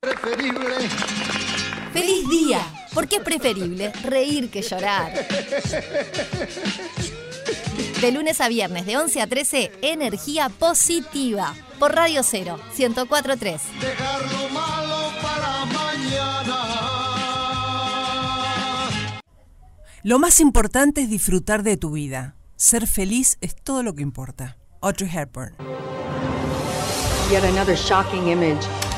Preferible. ¡Feliz día! Porque es preferible reír que llorar. De lunes a viernes, de 11 a 13, energía positiva. Por Radio 0, 1043. Dejar lo malo para mañana. Lo más importante es disfrutar de tu vida. Ser feliz es todo lo que importa. Audrey Hepburn. Yet another shocking image.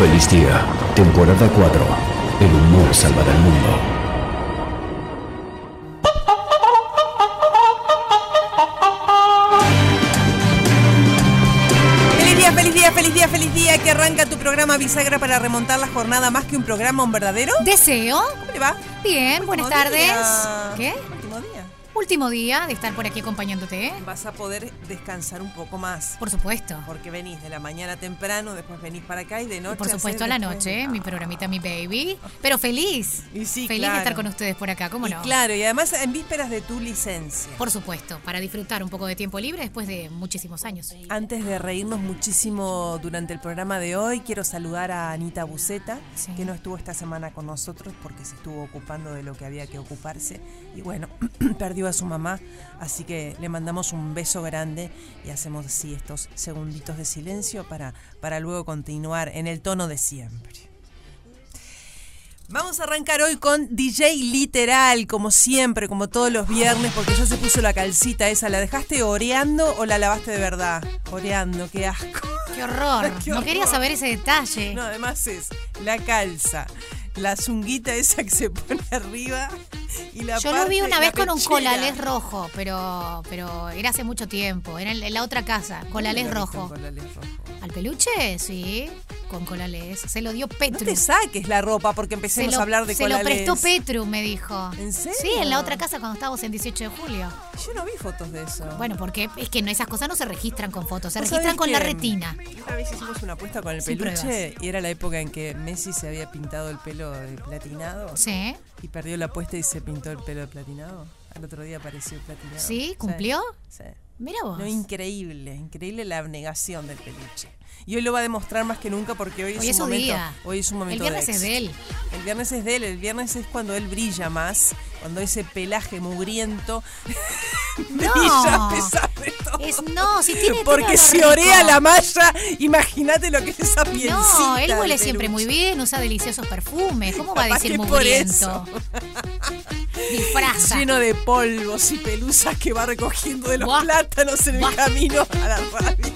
Feliz día, temporada 4. El humor salvará el mundo. ¡Feliz día, feliz día, feliz día, feliz día! Que arranca tu programa Bisagra para remontar la jornada más que un programa, un verdadero. Deseo. ¿Cómo le va? Bien, buenas tardes. día. ¿Qué? Último día. De estar por aquí acompañándote. Vas a poder descansar un poco más. Por supuesto. Porque venís de la mañana temprano, después venís para acá y de noche. Y por supuesto a la noche, mi programita, mi baby. Pero feliz. Y sí, feliz claro. de estar con ustedes por acá, ¿cómo Y no? claro, y además en vísperas de tu licencia. Por supuesto, para disfrutar un poco de tiempo libre después de muchísimos años. Antes de reírnos muchísimo durante el programa de hoy, quiero saludar a Anita Buceta, Sí. que no estuvo esta semana con nosotros porque se estuvo ocupando de lo que había que ocuparse. Y bueno, perdió a su mamá, así que le mandamos un beso grande y hacemos así estos segunditos de silencio para, para luego continuar en el tono de siempre. Vamos a arrancar hoy con DJ Literal, como siempre, como todos los viernes, porque ya se puso la calcita esa. ¿La dejaste oreando o la lavaste de verdad? Oreando, qué asco. ¡Qué horror! Qué no horror. quería saber ese detalle. No, además es la calza, la zunguita esa que se pone arriba y la Yo lo vi una vez con un colalés rojo, pero, pero era hace mucho tiempo. Era en la otra casa, colalés ¿Dónde lo rojo. colalés rojo? ¿Al peluche? Sí, con colalés. Se lo dio No Petru. te saques la ropa porque se empecemos lo, a hablar de se lo colalés. prestó Petru, me dijo. ¿En serio? Sí, en la otra casa cuando estábamos en 18 de julio. Yo no vi fotos de eso. Bueno, porque es que no, esas cosas no se registran con fotos, se ¿Vos registran con la retina. Una vez hicimos una apuesta con el Sin peluche pruebas. y era la época en que Messi se había pintado el pelo de platinado. Sí. Y perdió la apuesta y se pintó el pelo de platinado. Al otro día apareció platinado. ¿Sí? ¿Cumplió? Sí. Mira vos. No, increíble, increíble la abnegación del peluche. Y hoy lo va a demostrar más que nunca porque hoy es Hoy un es momento. día. Hoy es un momento El viernes de es de éxito. El viernes es de él, el viernes es cuando él brilla más, cuando ese pelaje mugriento brilla a pesar de todo. Es, no, si tiene Porque olor orea la malla, imagínate lo que es esa pielcita. No, él huele siempre muy bien, usa deliciosos perfumes. ¿Cómo va a decir mugriento? Disfraza. Lleno de polvos y pelusas que va recogiendo de los Buah. plátanos en el camino a la radio.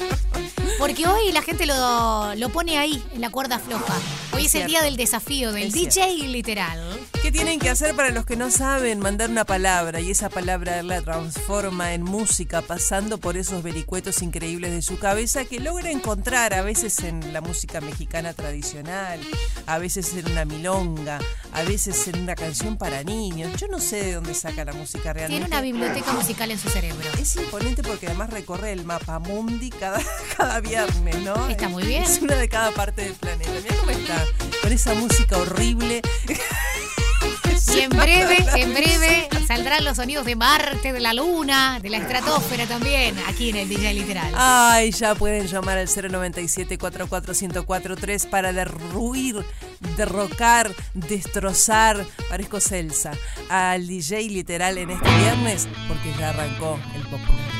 Porque hoy la gente lo, lo pone ahí, en la cuerda floja. Hoy es, Es el día del desafío, del Es DJ literal. ¿Qué tienen que hacer para los que no saben? Mandar una palabra y esa palabra la transforma en música pasando por esos vericuetos increíbles de su cabeza que logra encontrar a veces en la música mexicana tradicional, a veces en una milonga, a veces en una canción para niños. Yo no sé de dónde saca la música realmente. Tiene una biblioteca musical en su cerebro. Es imponente porque además recorre el mapa mundi cada, cada viernes, ¿no? Está muy bien. Es una de cada parte del planeta. Mira cómo está, con esa música horrible. Y en breve, en breve saldrán los sonidos de Marte, de la Luna, de la estratosfera también, aquí en el DJ Literal. Ay, ya pueden llamar al 097 44143 para derruir, derrocar, destrozar, parezco Celsa, al DJ literal en este viernes porque ya arrancó el popular.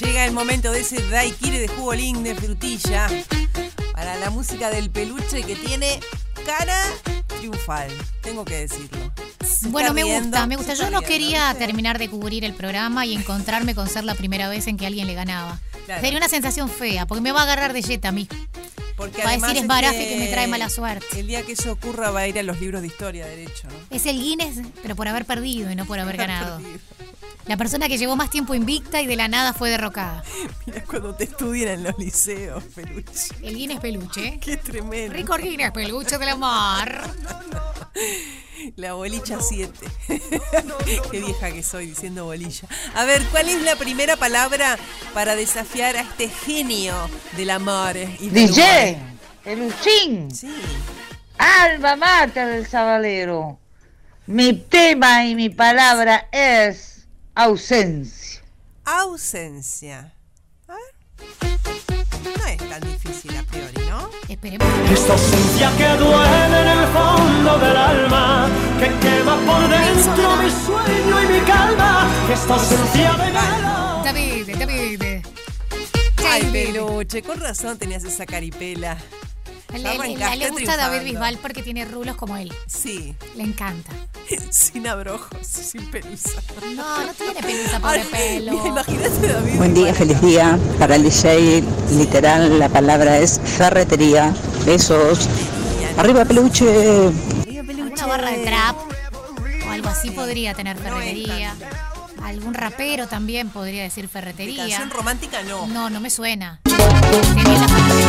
Llega el momento de ese daiquiri de jugolín de frutilla para la música del peluche que tiene cara triunfal, tengo que decirlo. Se Bueno, me riendo, gusta, me gusta. Yo no riendo, quería ¿viste? terminar de cubrir el programa y encontrarme con ser la primera vez en que alguien le ganaba. Claro. Sería una sensación fea, porque me va a agarrar de jet a mí. Porque Va a decir, es Barafe que me trae mala suerte. El día que eso ocurra va a ir a los libros de historia, derecho. ¿no? Es el Guinness, pero por haber perdido y no por haber ganado. Perdido. La persona que llevó más tiempo invicta y de la nada fue derrocada. Mira cuando te estudian en los liceos, peluche. El Guinness peluche. Qué tremendo. Rico Guinness peluche del amor. La bolilla 7. Qué vieja que soy diciendo bolilla. A ver, ¿cuál es la primera palabra para desafiar a este genio del amor? Y del DJ? Peluchín, Sí. alma mater del sabalero. Mi tema y mi palabra es ausencia. Ausencia. A ver. No es tan difícil a priori, ¿no? Esperemos. Esta ausencia que duele en el fondo del alma, que quema por dentro mi sueño y mi calma. Esta ausencia de velo. David, David. Ay, peluche, con razón tenías esa caripela. Le, gusta David. Bisbal porque tiene rulos como él. Sí, Le encanta. sin abrojos, sin pelusa. No, no tiene pelusa, pobre Ay, pelo. Imagínate David. Buen día, feliz día. Para el DJ, literal, la palabra es ferretería. Besos. Arriba, peluche. Alguna barra de trap o algo así podría tener ferretería. Algún rapero también podría decir De ferretería. Canción romántica no. No, no me suena. La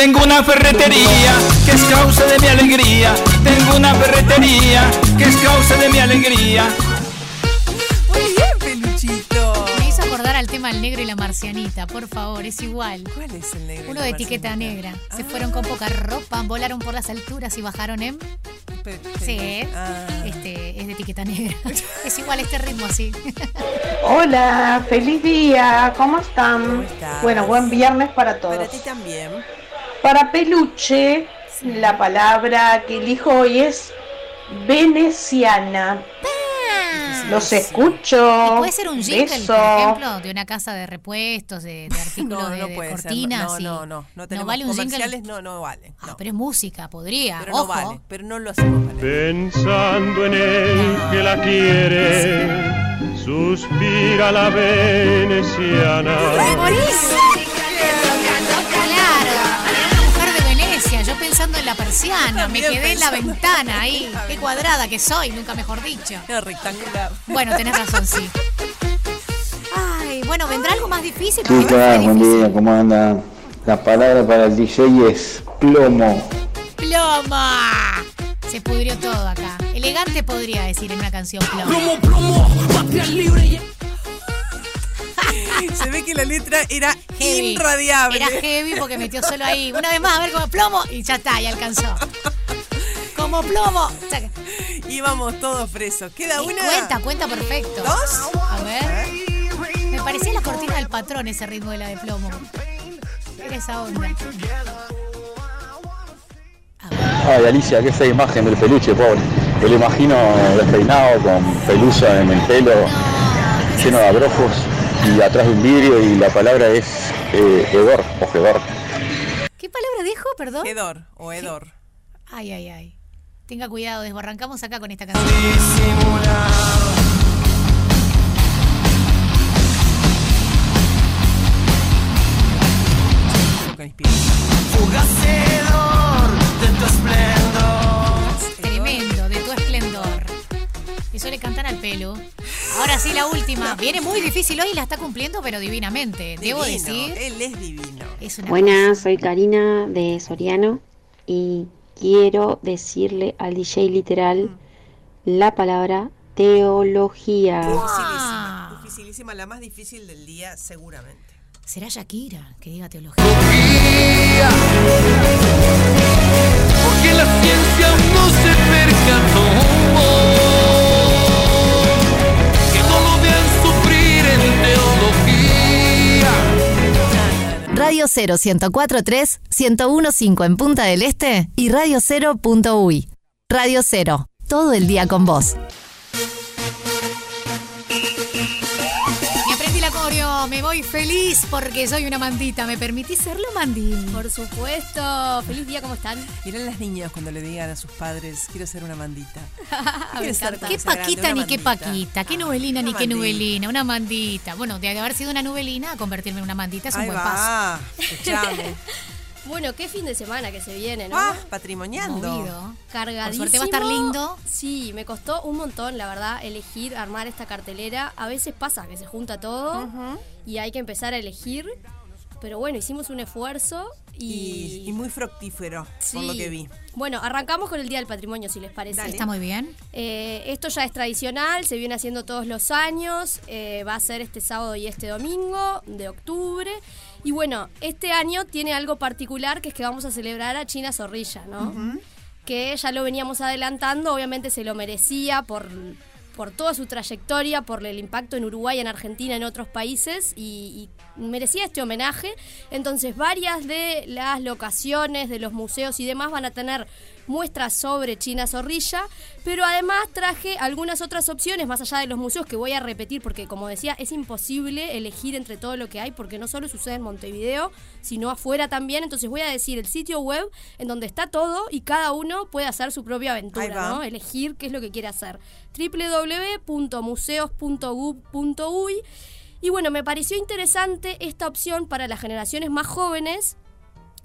Tengo una ferretería que es causa de mi alegría. Tengo una ferretería que es causa de mi alegría. Muy bien, peluchito. Me hizo acordar al tema del negro y la marcianita, por favor, es igual. ¿Cuál es el negro? Uno de etiqueta negra. Se Ah, fueron con poca ropa, volaron por las alturas y bajaron en. Sí, Ah. este, es de etiqueta negra. es igual este ritmo así. Hola, feliz día, ¿cómo están? ¿Cómo estás? Bueno, buen viernes para todos. Para ti también. Para peluche, la palabra que elijo hoy es veneciana. Los escucho. ¿Y puede ser un jingle, Beso. por ejemplo, de una casa de repuestos, de, de artículos No, de, no de puede cortinas? ser. No, no, no. No tenemos vale un comerciales, jingle. no, no vale. Ah, pero es música, podría. Pero Ojo. no vale. Pero no lo hacemos valer. Pensando en él que la quiere, suspira la veneciana. Claro, me quedé en la ventana ahí. Qué cuadrada que soy, nunca mejor dicho. Era rectangular. Bueno, tenés razón, sí. Ay, bueno, vendrá algo más difícil. Chicas, buen día, ¿cómo andan? La palabra para el DJ es plomo. ¡Ploma! Se pudrió todo acá. Elegante podría decir en una canción plomo. Se ve que la letra era Heavy. irradiable. Era heavy porque metió solo ahí. Una vez más, a ver como plomo y ya está, ya alcanzó. Como plomo. Sea, Íbamos todos presos. Queda y una. Cuenta, cuenta perfecto. ¿Dos? A ver. Me parecía la cortina del patrón ese ritmo de la de plomo. Era esa onda. Ay, Alicia, qué fea imagen del peluche, pobre. Me lo imagino despeinado, con pelusa en el pelo, lleno de abrojos y atrás de un vidrio y la palabra es eh, hedor o hedor. ¿Qué palabra dijo? Perdón. Hedor o hedor. Ay, ay, ay. Tenga cuidado, desbarrancamos acá con esta canción. Fugacedor de tu esplendor. Tremendo, de tu esplendor. Eso le cantan al pelo. Ahora sí, la última. Viene muy difícil hoy y la está cumpliendo, pero divinamente. Debo Divino, decir. Él es divino. Es una Buenas, soy Karina de Soriano y quiero decirle al DJ literal la palabra teología. Dificilísima, dificilísima, la más difícil del día, seguramente. Será Shakira que diga teología. Porque la ciencia no se percató Radio 0 1043 1015 en Punta del Este y Radio 0.uy. Radio 0, todo el día con vos. Me voy feliz porque soy una mandita. ¿Me permitís serlo, Mandi? Por supuesto. Feliz día, ¿cómo están? Miren las niñas cuando le digan a sus padres, quiero ser una mandita. Me ¿Quieres ser encanta. cuando ¿Qué paquita ni qué paquita? ¿Qué novelina ni qué mandita. novelina? Una mandita. Bueno, de haber sido una novelina a convertirme en una mandita es un Ahí buen va, paso. Bueno, qué fin de semana que se viene, ¿no? Ah, patrimoniando. Movido. Cargadísimo. Por suerte va a estar lindo. Sí, me costó un montón, la verdad, elegir, armar esta cartelera. A veces pasa que se junta todo y hay que empezar a elegir. Pero bueno, hicimos un esfuerzo y... Y, y muy fructífero, por lo Sí. que vi. Bueno, arrancamos con el Día del Patrimonio, si les parece. Está muy bien. Eh, esto ya es tradicional, se viene haciendo todos los años, eh, va a ser este sábado y este domingo de octubre. Y bueno, este año tiene algo particular que es que vamos a celebrar a China Zorrilla, ¿no? Que ya lo veníamos adelantando, obviamente se lo merecía por, por toda su trayectoria, por el impacto en Uruguay, en Argentina, en otros países y, y merecía este homenaje. Entonces varias de las locaciones, de los museos y demás van a tener muestras sobre China Zorrilla, pero además traje algunas otras opciones más allá de los museos que voy a repetir porque como decía es imposible elegir entre todo lo que hay porque no solo sucede en Montevideo, sino afuera también, entonces voy a decir el sitio web en donde está todo y cada uno puede hacer su propia aventura. ¿no? Elegir qué es lo que quiere hacer. www.museos.gov.uy y bueno, me pareció interesante esta opción para las generaciones más jóvenes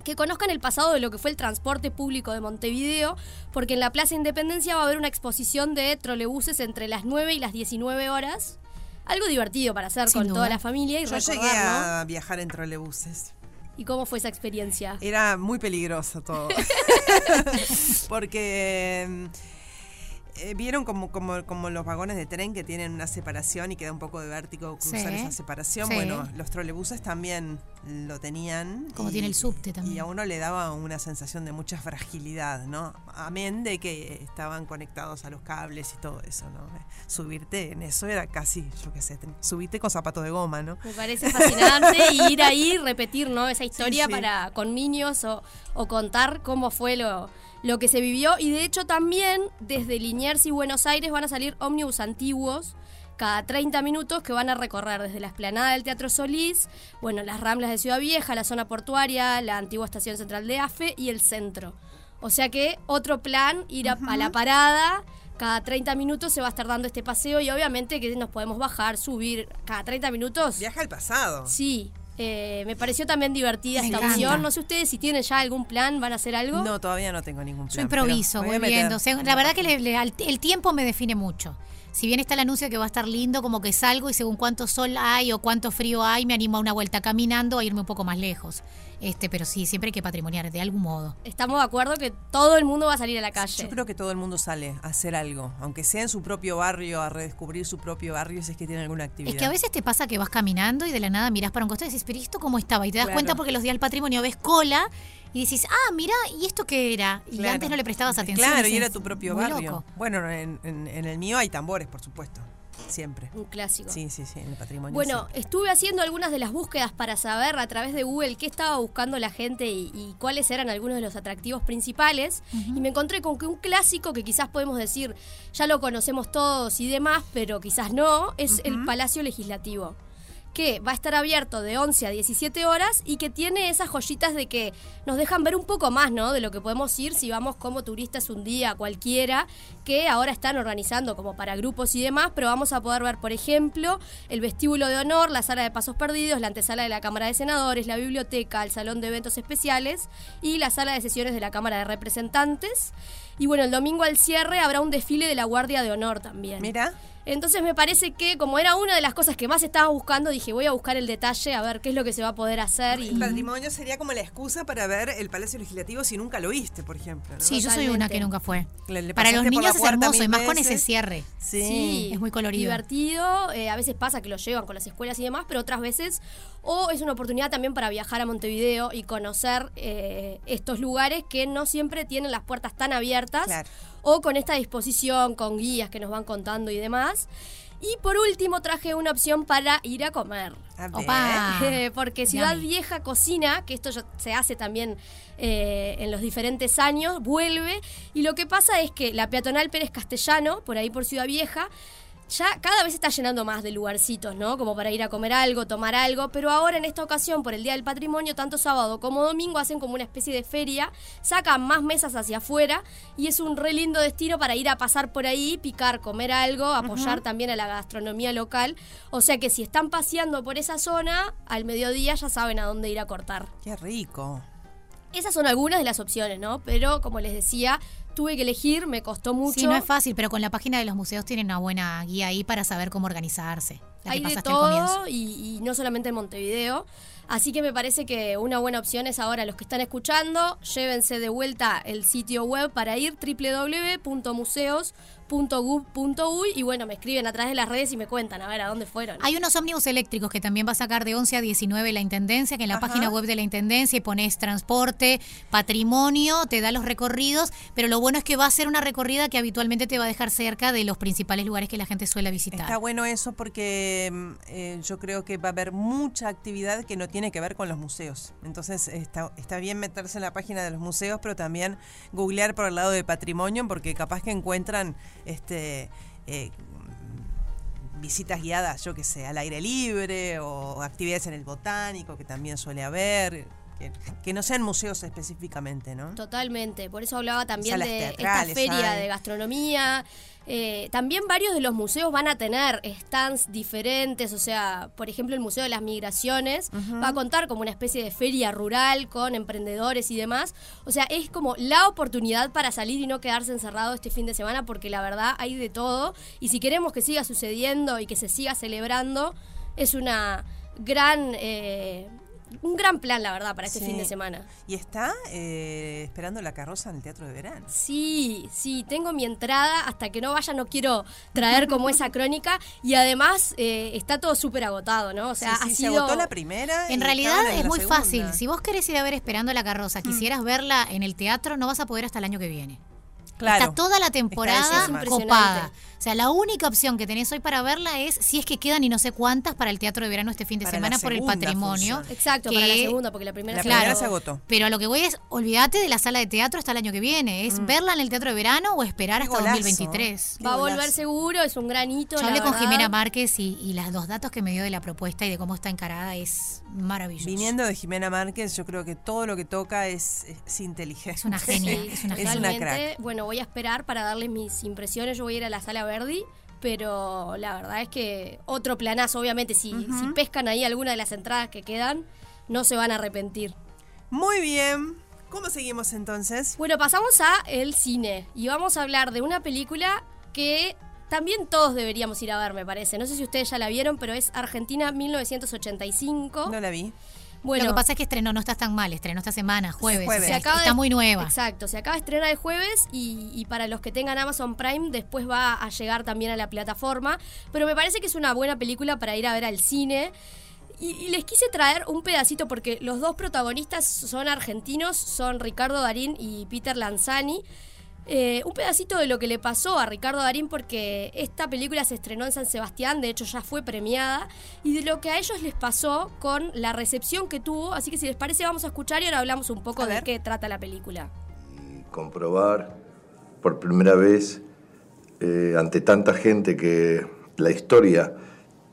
que conozcan el pasado de lo que fue el transporte público de Montevideo, porque en la Plaza Independencia va a haber una exposición de trolebuses entre las 9 y las 19 horas. Algo divertido para hacer Sin con duda. toda la familia y Yo recordar, llegué ¿no? a viajar en trolebuses. ¿Y cómo fue esa experiencia? Era muy peligroso todo. Porque mm, eh, vieron como, como, como los vagones de tren que tienen una separación y queda un poco de vértigo cruzar Sí. esa separación. Sí. Bueno, los trolebuses también lo tenían. Como tiene el subte también. Y a uno le daba una sensación de mucha fragilidad, ¿no? Amén de que estaban conectados a los cables y todo eso, ¿no? Subirte en eso era casi, yo qué sé, subirte con zapatos de goma, ¿no? Me parece fascinante y ir ahí y repetir ¿no? esa historia sí. para con niños o, o contar cómo fue lo, lo que se vivió. Y de hecho también desde Liniers y Buenos Aires van a salir ómnibus antiguos cada 30 minutos que van a recorrer desde la esplanada del Teatro Solís, bueno, las Ramblas de Ciudad Vieja, la zona portuaria, la antigua estación central de AFE y el centro. O sea que otro plan, ir a, a la parada, cada 30 minutos se va a estar dando este paseo y obviamente que nos podemos bajar, subir cada 30 minutos. Viaja al pasado. Sí, eh, me pareció también divertida Me esta encanta. opción. No sé ustedes si tienen ya algún plan, van a hacer algo. No, todavía no tengo ningún plan. Yo improviso, voy viendo. meter. O sea, la verdad que le- le- al- el tiempo me define mucho. Si bien está el anuncio que va a estar lindo, como que salgo y según cuánto sol hay o cuánto frío hay, me animo a una vuelta caminando a irme un poco más lejos. Este, pero sí, siempre hay que patrimoniar de algún modo. Estamos de acuerdo que todo el mundo va a salir a la calle. Yo creo que todo el mundo sale a hacer algo, aunque sea en su propio barrio, a redescubrir su propio barrio si es que tiene alguna actividad. Es que a veces te pasa que vas caminando y de la nada mirás para un costado y dices, pero ¿y esto cómo estaba? Y te das Claro. cuenta porque los días del patrimonio ves cola y dices, ah, mira, ¿y esto qué era? Y Claro. antes no le prestabas atención. Claro, y dices, era tu propio barrio. loco. Bueno, en, en- en el mío hay tambores, por supuesto. Siempre. Un clásico. Sí, sí, sí, en el patrimonio. Bueno, estuve haciendo algunas de las búsquedas para saber a través de Google qué estaba buscando la gente y, y cuáles eran algunos de los atractivos principales. Y me encontré con que un clásico que quizás podemos decir ya lo conocemos todos y demás, pero quizás no, es el Palacio Legislativo. Que va a estar abierto de 11 a 17 horas y que tiene esas joyitas de que nos dejan ver un poco más, ¿no? De lo que podemos ir si vamos como turistas un día cualquiera, que ahora están organizando como para grupos y demás, pero vamos a poder ver, por ejemplo, el vestíbulo de honor, la sala de pasos perdidos, la antesala de la Cámara de Senadores, la biblioteca, el salón de eventos especiales y la sala de sesiones de la Cámara de Representantes. Y bueno, el domingo al cierre habrá un desfile de la Guardia de Honor también. Mira. Entonces me parece que como era una de las cosas que más estaba buscando, dije voy a buscar el detalle, a ver qué es lo que se va a poder hacer. Y... El patrimonio sería como la excusa para ver el Palacio Legislativo si nunca lo viste, por ejemplo. ¿no? Sí, yo soy una que nunca fue. Le- le Para los niños es hermoso, y más con ese cierre. Sí. Es muy colorido. divertido. eh, a veces pasa que lo llevan con las escuelas y demás, pero otras veces o es una oportunidad también para viajar a Montevideo y conocer eh, estos lugares que no siempre tienen las puertas tan abiertas Claro. O con esta disposición, con guías que nos van contando y demás. Y por último traje una opción para ir a comer. A ver. Opa. Porque Ciudad. Vieja Cocina, que esto ya se hace también eh, en los diferentes años, vuelve. Y lo que pasa es que la peatonal Pérez Castellano, por ahí por Ciudad Vieja, ya cada vez está llenando más de lugarcitos, ¿no? Como para ir a comer algo, tomar algo. Pero ahora en esta ocasión, por el Día del Patrimonio, tanto sábado como domingo hacen como una especie de feria, sacan más mesas hacia afuera y es un re lindo destino para ir a pasar por ahí, picar, comer algo, apoyar también a la gastronomía local. O sea que si están paseando por esa zona, al mediodía ya saben a dónde ir a cortar. Qué rico. Esas son algunas de las opciones, ¿no? Pero como les decía, tuve que elegir, me costó mucho. Sí, no es fácil, pero con la página de los museos tienen una buena guía ahí para saber cómo organizarse. La Hay que de todo y, y no solamente en Montevideo. Así que me parece que una buena opción es ahora los que están escuchando, llévense de vuelta el sitio web para ir www.museos.gov.uy y bueno, me escriben a través de las redes y me cuentan a ver a dónde fueron. Hay unos ómnibus eléctricos que también va a sacar de 11 a 19 la Intendencia, que en la Ajá. página web de la Intendencia pones transporte, patrimonio, te da los recorridos, pero lo bueno es que va a ser una recorrida que habitualmente te va a dejar cerca de los principales lugares que la gente suele visitar. Está bueno eso porque mm, eh, yo creo que va a haber mucha actividad que no tiene que ver con los museos. Entonces está, está bien meterse en la página de los museos, pero también googlear por el lado de patrimonio porque capaz que encuentran este eh, visitas guiadas, yo que sé, al aire libre o actividades en el botánico que también suele haber. Que, que no sean museos específicamente, ¿no? Totalmente, por eso hablaba también Salas de esta feria hay. de gastronomía. Eh, también varios de los museos van a tener stands diferentes, o sea, por ejemplo el Museo de las Migraciones va a contar como una especie de feria rural con emprendedores y demás. O sea, es como la oportunidad para salir y no quedarse encerrado este fin de semana porque la verdad hay de todo y si queremos que siga sucediendo y que se siga celebrando, es una gran... eh, un gran plan, la verdad, para este Sí. fin de semana. Y está eh, esperando la carroza en el Teatro de Verano. Sí, sí, tengo mi entrada. Hasta que no vaya no quiero traer como esa crónica. Y además eh, está todo súper agotado, ¿no? O sea, Sí, sí, ha se sido... agotó la primera. En y realidad es muy segunda. fácil. Si vos querés ir a ver Esperando la carroza, quisieras verla en el teatro, no vas a poder hasta el año que viene. Claro. Está toda la temporada copada. O sea, la única opción que tenés hoy para verla es si es que quedan y no sé cuántas para el Teatro de Verano este fin de Para semana por el patrimonio. función. Exacto, que- para la segunda, porque la primera La se primera agotó. se agotó. Pero a lo que voy es, olvídate de la sala de teatro hasta el año que viene. Es verla en el Teatro de Verano o esperar Qué hasta golazo. 2023. Qué Va a volver seguro, es un gran hito. Yo la hablé con. Jimena Márquez y, y las dos datos que me dio de la propuesta y de cómo está encarada es maravilloso. Viniendo de Jimena Márquez, yo creo que todo lo que toca es, es inteligente. Es una genia, es una Es una Totalmente. crack. Bueno, voy a esperar para darles mis impresiones. Yo voy a ir a la sala Pero la verdad es que otro planazo, obviamente, si, si pescan ahí alguna de las entradas que quedan, no se van a arrepentir. Muy bien. ¿Cómo seguimos entonces? Bueno, pasamos a el cine y vamos a hablar de una película que también todos deberíamos ir a ver, me parece. No sé si ustedes ya la vieron, pero es Argentina 1985. No la vi. Bueno, lo que pasa es que estrenó, no estás tan mal, estrenó esta semana, jueves. Jueves. o sea, Se acaba está de- muy nueva. Exacto, se acaba de estrenar el jueves y, y para los que tengan Amazon Prime después va a llegar también a la plataforma. Pero me parece que es una buena película para ir a ver al cine. Y, y les quise traer un pedacito porque los dos protagonistas son argentinos, son Ricardo Darín y Peter Lanzani. Eh, un pedacito de lo que le pasó a Ricardo Darín porque esta película se estrenó en San Sebastián, de hecho ya fue premiada, y de lo que a ellos les pasó con la recepción que tuvo. Así que si les parece vamos a escuchar y ahora hablamos un poco de qué trata la película. comprobar por primera vez eh, ante tanta gente que la historia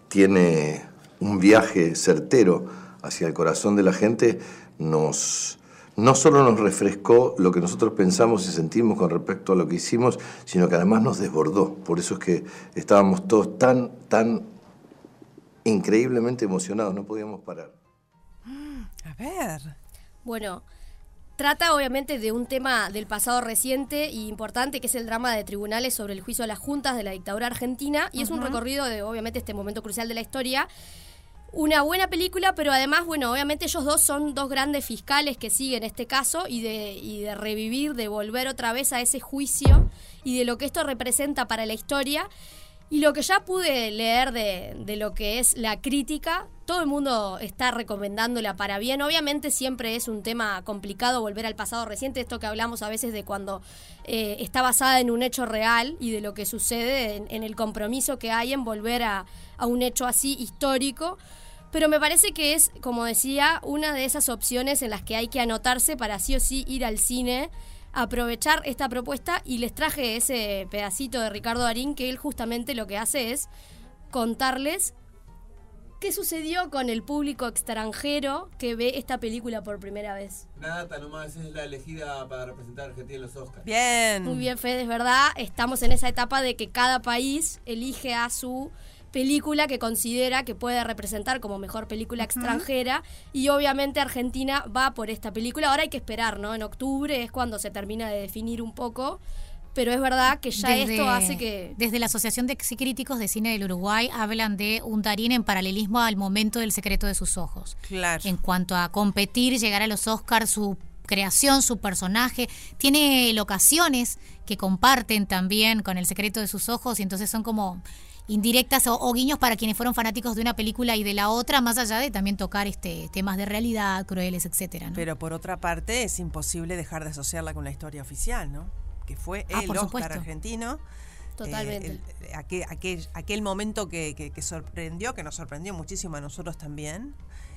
tiene un viaje certero hacia el corazón de la gente, nos, no solo nos refrescó lo que nosotros pensamos y sentimos con respecto a lo que hicimos, sino que además nos desbordó. Por eso es que estábamos todos tan, tan increíblemente emocionados, no podíamos parar. A ver. Bueno, trata obviamente de un tema del pasado reciente y importante, que es el drama de tribunales sobre el juicio a las juntas de la dictadura argentina, y es un recorrido de obviamente este momento crucial de la historia. Una buena película, pero además, bueno, obviamente ellos dos son dos grandes fiscales que siguen este caso y de, y de revivir, de volver otra vez a ese juicio y de lo que esto representa para la historia. Y lo que ya pude leer de, de lo que es la crítica, todo el mundo está recomendándola para bien. Obviamente siempre es un tema complicado volver al pasado reciente, esto que hablamos a veces de cuando eh, está basada en un hecho real y de lo que sucede en, en el compromiso que hay en volver a, a un hecho así histórico. Pero me parece que es, como decía, una de esas opciones en las que hay que anotarse para sí o sí ir al cine, aprovechar esta propuesta y les traje ese pedacito de Ricardo Darín que él justamente lo que hace es contarles qué sucedió con el público extranjero que ve esta película por primera vez. Nata nomás es la elegida para representar a Argentina en los Oscars. Bien. Muy bien, Fede, es verdad. Estamos en esa etapa de que cada país elige a su película que considera que puede representar como mejor película extranjera y obviamente Argentina va por esta película. Ahora hay que esperar, ¿no? En octubre es cuando se termina de definir un poco, pero es verdad que ya esto hace que... Desde la Asociación de Críticos de Cine del Uruguay hablan de un Darín en paralelismo al momento del secreto de sus ojos. Claro. En cuanto a competir, llegar a los Oscars, su creación, su personaje, tiene locaciones que comparten también con el secreto de sus ojos y entonces son como indirectas o, o guiños para quienes fueron fanáticos de una película y de la otra, más allá de también tocar este temas de realidad, crueles, etcétera. ¿no? Pero por otra parte, es imposible dejar de asociarla con la historia oficial, ¿no? Que fue Ah, el por Oscar supuesto. argentino. Totalmente. Eh, el- aquel, aquel- aquel momento que, que- que sorprendió, que nos sorprendió muchísimo a nosotros también.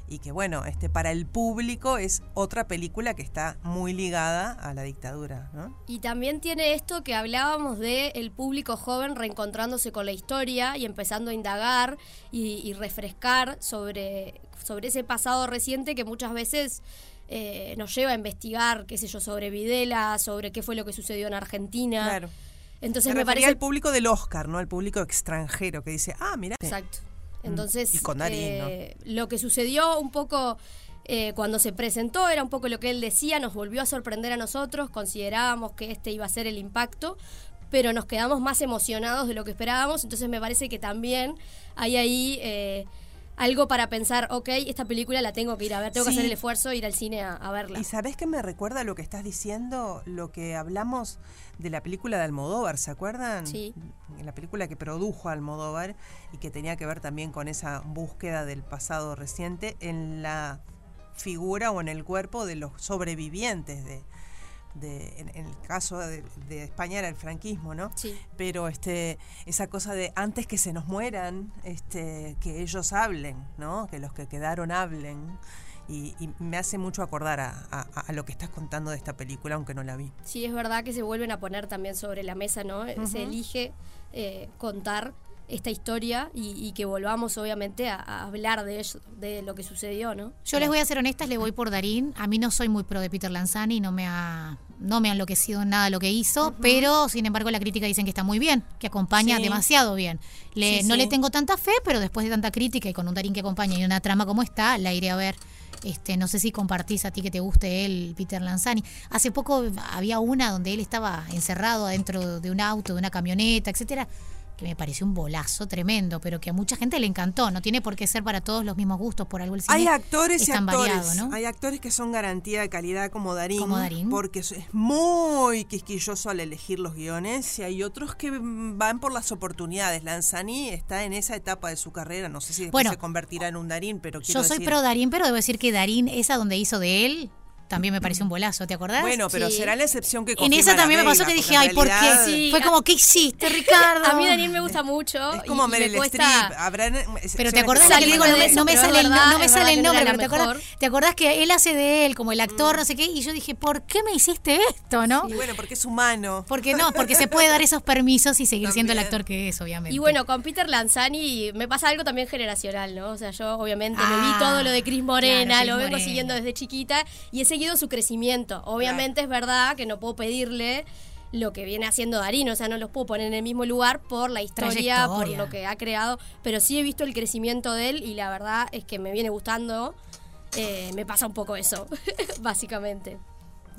Y que bueno, este para el público es otra película que está muy ligada a la dictadura, ¿no? Y también tiene esto que hablábamos de el público joven reencontrándose con la historia y empezando a indagar y, y refrescar sobre, sobre ese pasado reciente que muchas veces eh, nos lleva a investigar, qué sé yo, sobre Videla, sobre qué fue lo que sucedió en Argentina. Claro. Entonces me refería parece al público del Oscar, ¿no? Al público extranjero que dice, ah, mira. Exacto. Mm. Entonces, Y con Darín, eh, lo que sucedió un poco eh, cuando se presentó era un poco lo que él decía, nos volvió a sorprender a nosotros, considerábamos que este iba a ser el impacto, pero nos quedamos más emocionados de lo que esperábamos, entonces me parece que también hay ahí eh, algo para pensar, ok, esta película la tengo que ir a ver, tengo que hacer el esfuerzo de ir al cine a, a verla. ¿Y sabés qué me recuerda lo que estás diciendo? Lo que hablamos de la película de Almodóvar, ¿se acuerdan? Sí. La película que produjo Almodóvar y que tenía que ver también con esa búsqueda del pasado reciente en la figura o en el cuerpo de los sobrevivientes de, de- en, en el caso de, de España era el franquismo, ¿no? Sí. Pero este, esa cosa de antes que se nos mueran, este, que ellos hablen, ¿no? Que los que quedaron hablen. Y, y me hace mucho acordar a, a- a lo que estás contando de esta película, aunque no la vi. Sí, es verdad que se vuelven a poner también sobre la mesa, ¿no? Se elige eh, contar esta historia y, y que volvamos obviamente a, a hablar de eso, de lo que sucedió, ¿no? Yo les voy a ser honestas, le voy por Darín. A mí no soy muy pro de Peter Lanzani, no me ha, no me ha enloquecido en nada lo que hizo, pero sin embargo la crítica dicen que está muy bien, que acompaña Sí. demasiado bien. Le- Sí, no sí. le tengo tanta fe, pero después de tanta crítica y con un Darín que acompaña y una trama como está, la iré a ver. Este, no sé si compartís a ti que te guste él, Peter Lanzani. Hace poco había una donde él estaba encerrado adentro de un auto, de una camioneta, etcétera, que me pareció un bolazo tremendo, pero que a mucha gente le encantó. No tiene por qué ser para todos los mismos gustos, por algo el cine Hay actores es y tan actores. variado, ¿no? Hay actores que son garantía de calidad como Darín. Como Darín. Porque es muy quisquilloso al elegir los guiones. Y hay otros que van por las oportunidades. Lanzani está en esa etapa de su carrera. No sé si después Bueno, se convertirá en un Darín, pero quiero Yo soy decir- pro Darín, pero debo decir que Darín, esa donde hizo de él, también me pareció un bolazo, ¿te acordás? Bueno, pero Sí. será la excepción que En esa la también me pasó que dije, ay, ¿por qué? Sí. Fue como, ¿qué hiciste, Ricardo? A mí Daniel me gusta mucho. Es como me Meryl Streep. Pero te acordás que digo, no me, no sale, el, verdad, no me es sale verdad el que no nombre, pero te acordás, mejor. te acordás que él hace de él como el actor, no sé qué, y yo dije, ¿por qué me hiciste esto, no? Y bueno, porque es humano. Porque no, porque se puede dar esos permisos y seguir siendo el actor que es, obviamente. Y bueno, con Peter Lanzani me pasa algo también generacional, ¿no? O sea, yo obviamente me Ah, vi todo lo de Cris Morena, lo vengo siguiendo desde chiquita y he seguido su crecimiento. Obviamente es verdad que no puedo pedirle lo que viene haciendo Darín, o sea, no los puedo poner en el mismo lugar por la historia, por lo que ha creado, pero sí he visto el crecimiento de él y la verdad es que me viene gustando. Eh, me pasa un poco eso, básicamente.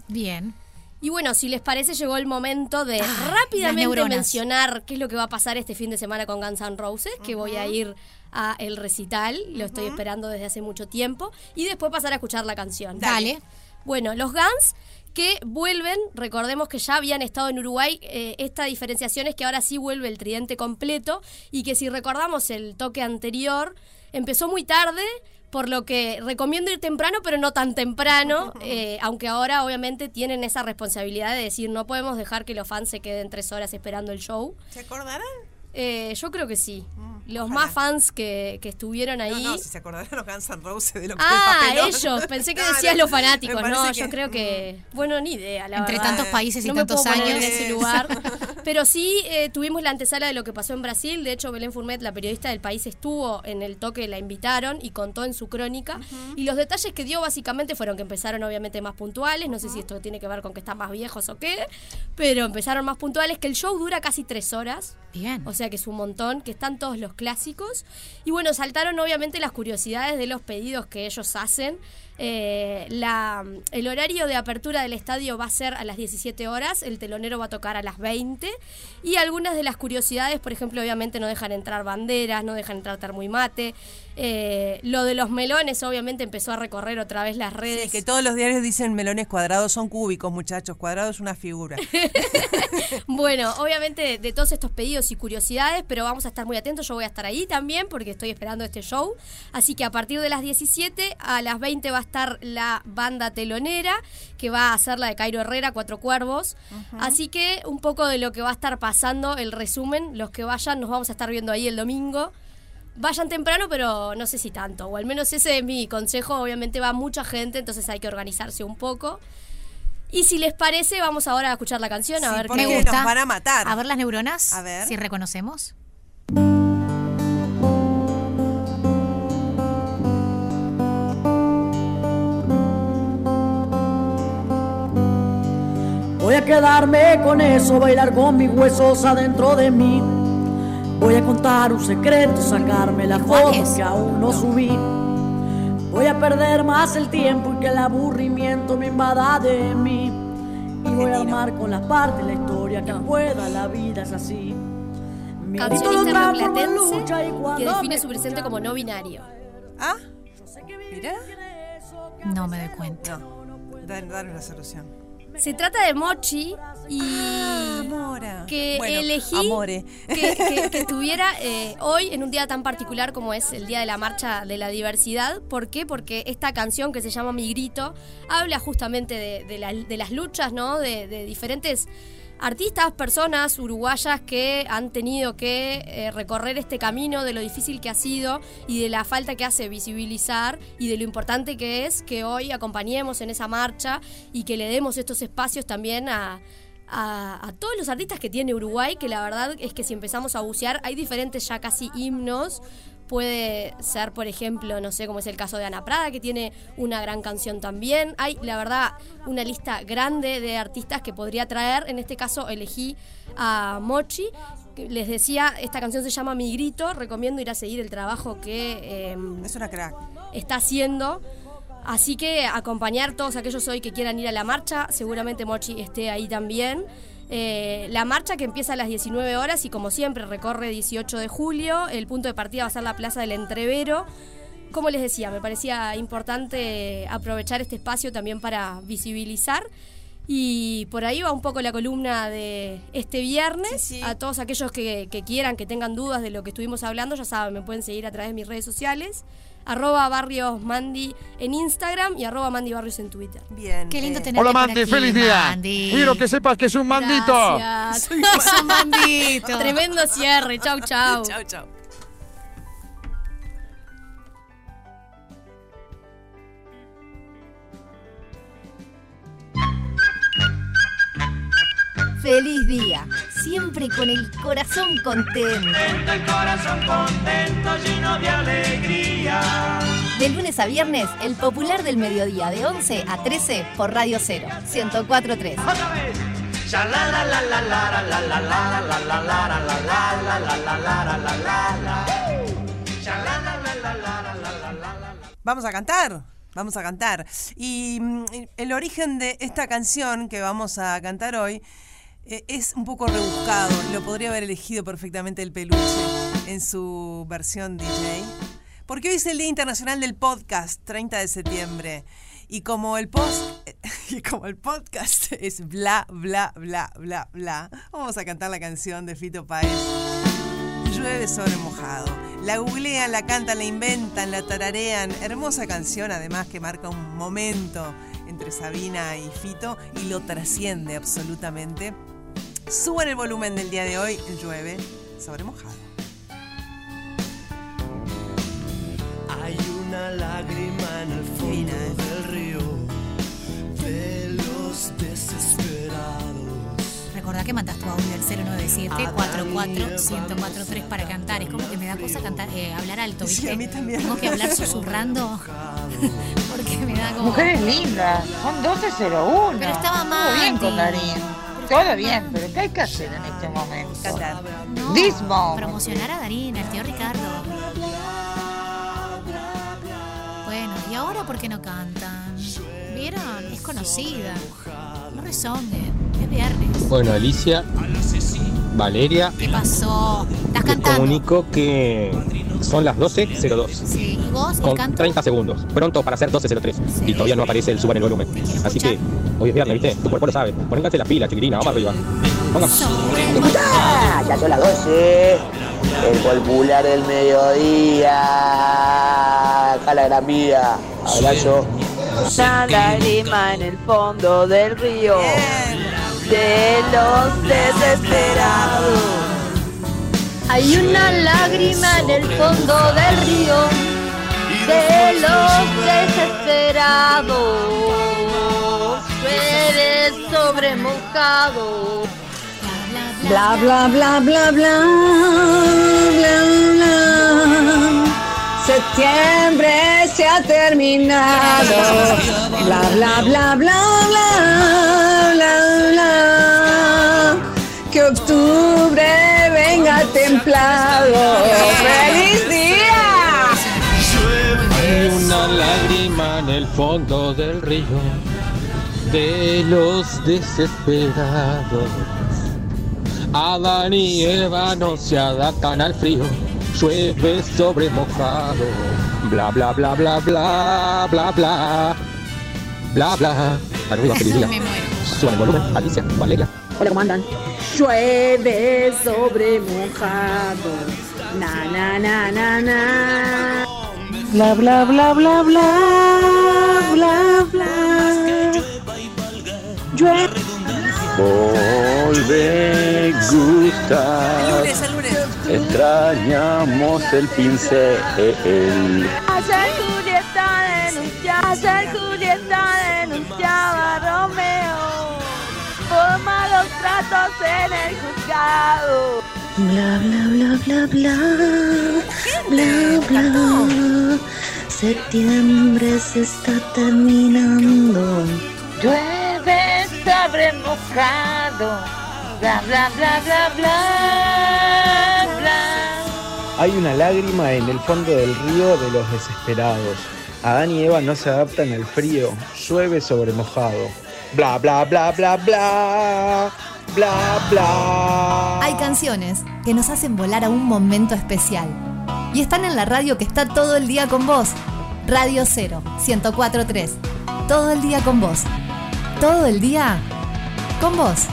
Bien. Y bueno, si les parece, llegó el momento de Ah, rápidamente mencionar qué es lo que va a pasar este fin de semana con Guns N' Roses, que voy a ir a el recital, lo estoy esperando desde hace mucho tiempo, y después pasar a escuchar la canción. Dale. Bueno, los Guns que vuelven, recordemos que ya habían estado en Uruguay, eh, esta diferenciación es que ahora sí vuelve el tridente completo y que si recordamos el toque anterior, empezó muy tarde, por lo que recomiendo ir temprano, pero no tan temprano, eh, aunque ahora obviamente tienen esa responsabilidad de decir no podemos dejar que los fans se queden tres horas esperando el show. ¿Se acordarán? Eh, yo creo que sí. Los más fans que, que estuvieron ahí. No, no, si se acordarán los Guns N' Roses de lo que Ah, el ellos. Pensé que decías los fanáticos. No, que- yo creo que. Bueno, ni idea, la Entre verdad. tantos países y no me tantos puedo años. en ese lugar. Pero sí eh, tuvimos la antesala de lo que pasó en Brasil. De hecho, Belén Furmet, la periodista del país, estuvo en el toque, la invitaron y contó en su crónica. Y los detalles que dio básicamente fueron que empezaron obviamente más puntuales. No sé si esto tiene que ver con que están más viejos o qué. Pero empezaron más puntuales, que el show dura casi tres horas. Bien. O sea que es un montón, que están todos los clásicos. Y bueno, saltaron obviamente las curiosidades de los pedidos que ellos hacen. Eh, la, el horario de apertura del estadio va a ser a las 17 horas, el telonero va a tocar a las 20 y algunas de las curiosidades, por ejemplo, obviamente no dejan entrar banderas, no dejan entrar termo y mate. Eh, lo de los melones obviamente empezó a recorrer otra vez las redes. Sí, que todos los diarios dicen melones cuadrados son cúbicos, muchachos. Cuadrado es una figura. Bueno, obviamente de, de todos estos pedidos y curiosidades, pero vamos a estar muy atentos. Yo voy a estar ahí también porque estoy esperando este show. Así que a partir de las 17 a las 20 va a estar la banda telonera, que va a ser la de Cairo Herrera, Cuatro Cuervos. Así que un poco de lo que va a estar pasando, el resumen, los que vayan, nos vamos a estar viendo ahí el domingo. Vayan temprano, pero no sé si tanto. O al menos ese es mi consejo. Obviamente va mucha gente, entonces hay que organizarse un poco. Y si les parece, vamos ahora a escuchar la canción, a Sí, ver porque qué nos van a matar. A ver las neuronas. A ver. Si reconocemos. Voy a quedarme con eso, bailar con mis huesos adentro de mí. Voy a contar un secreto, sacarme la foto que aún no subí. Voy a perder más el tiempo y que el aburrimiento me invada de mí. Y voy a armar con las partes la historia que pueda, la vida es así. Mi cancionista rioplatense que define su presente como no binario. ¿Ah? Mira. No me doy cuenta. No. Dan, danos la solución. Se trata de Mochi y Ah, Mora. que Bueno, elegí amore. que, que- que estuviera eh, hoy en un día tan particular como es el Día de la Marcha de la Diversidad. ¿Por qué? Porque esta canción que se llama Mi Grito habla justamente de, de la- de las luchas, ¿no? De, de diferentes artistas, personas uruguayas que han tenido que eh, recorrer este camino, de lo difícil que ha sido y de la falta que hace visibilizar y de lo importante que es que hoy acompañemos en esa marcha y que le demos estos espacios también a, a, a todos los artistas que tiene Uruguay, que la verdad es que si empezamos a bucear, hay diferentes ya casi himnos. Puede ser, por ejemplo, no sé, como es el caso de Ana Prada, que tiene una gran canción también. Hay, la verdad, una lista grande de artistas que podría traer. En este caso, elegí a Mochi. Les decía, esta canción se llama Mi Grito. Recomiendo ir a seguir el trabajo que em, Es una crack. está haciendo. Así que acompañar todos aquellos hoy que quieran ir a la marcha, seguramente Mochi esté ahí también. Eh, la marcha que empieza a las 19 horas y como siempre recorre 18 de julio, el punto de partida va a ser la Plaza del Entrevero. Como les decía, me parecía importante aprovechar este espacio también para visibilizar. Y por ahí va un poco la columna de este viernes. A todos aquellos que, que quieran, que tengan dudas de lo que estuvimos hablando, ya saben, me pueden seguir a través de mis redes sociales. Arroba Barrios Mandy en Instagram y arroba Mandy Barrios en Twitter. Bien. Qué lindo tener Hola Mandy, feliz día. Quiero que sepas que es un mandito. Gracias. Es un mandito. Tremendo cierre. Chau, chau. Chau, chau. feliz día, siempre con el corazón contento. El corazón contento, lleno de alegría. De lunes a viernes, el popular del mediodía de 11 a 13 por Radio 0, 1043. Otra vez. Vamos a cantar. Vamos a cantar. Y el origen de esta canción que vamos a cantar hoy eh, es un poco rebuscado. Lo podría haber elegido perfectamente el peluche en su versión DJ. Porque hoy es el Día Internacional del Podcast, 30 de septiembre. Y como el post y como el podcast es bla bla bla bla bla, vamos a cantar la canción de Fito Páez. Llueve sobre mojado. La googlean, la cantan, la inventan, la tararean. Hermosa canción, además, que marca un momento entre Sabina y Fito y lo trasciende absolutamente. Suban el volumen del día de hoy, llueve sobre mojado. Hay una lágrima en el fondo del río de los desesperados. Recordá que mandas tu audio al 097-44-1043 para cantar. Es como que me da cosa cantar, eh, hablar alto, Sí, ¿viste? a mí también. Tengo que hablar susurrando. Porque me da como. Mujeres lindas, son 1201. Pero estaba Todo bien con Darín. Todo bien, pero ¿qué hay que hacer en este momento? Cantar. No, This moment. Promocionar a Darín, al tío Ricardo. Bueno, ¿y ahora por qué no cantan? ¿Vieron? Es conocida. No rezonguen. Es viernes. Bueno, Alicia, Valeria, ¿Qué pasó? ¿Estás les cantando? comunico que son las 12.02. Sí. ¿Y Con canto? 30 segundos. Pronto para ser 12.03. Y todavía no aparece el suban el volumen. Así que hoy es viernes, ¿viste? Tu cuerpo lo sabe. Pónganse la pila, chiquilina. Vamos arriba. Ah, ya son las 12. El popular del mediodía. Acá la gran vida. Abrazo. Una lágrima en el fondo del río de los desesperados. Hay una lágrima en el fondo del río de los desesperados. Llueve sobre mojado. Bla bla bla bla bla bla bla. Septiembre se ha terminado. Bla bla bla bla bla bla fondo del río de los desesperados. Adán y Eva no se adaptan al frío, llueve sobre mojado. Bla bla bla bla bla bla bla bla bla. Arriba, feliz día. Suban el volumen, Alicia, Valeria. Hola, ¿cómo andan? Llueve sobre mojado. Na na na na na. Bla bla bla bla bla bla bla. Llueve. Volve, Gustav. Lunes, el lunes. Extrañamos el pincel. Ayer Julieta denunciaba, ayer Julieta denunciaba a Romeo por malos tratos en el juzgado. Bla bla bla bla bla bla bla. Septiembre se está terminando. Llueve sobre mojado. Bla bla bla bla bla bla. Hay una lágrima en el fondo del río de los desesperados. Adán y Eva no se adaptan al frío. Llueve sobre mojado. Bla bla bla bla bla. Bla bla. Hay canciones que nos hacen volar a un momento especial. Y están en la radio que está todo el día con vos. Radio 0, 1043. Todo el día con vos. Todo el día con vos.